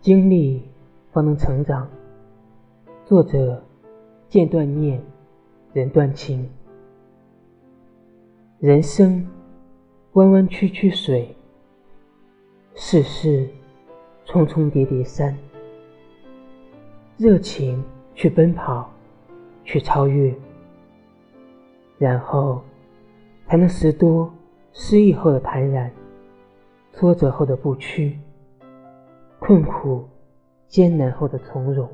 经历方能成长。作者：剑断念，人断情。人生弯弯曲曲水，世事重重叠叠山。热情去奔跑，去超越，然后才能拾多失意后的坦然，挫折后的不屈。困苦、艰难后的从容。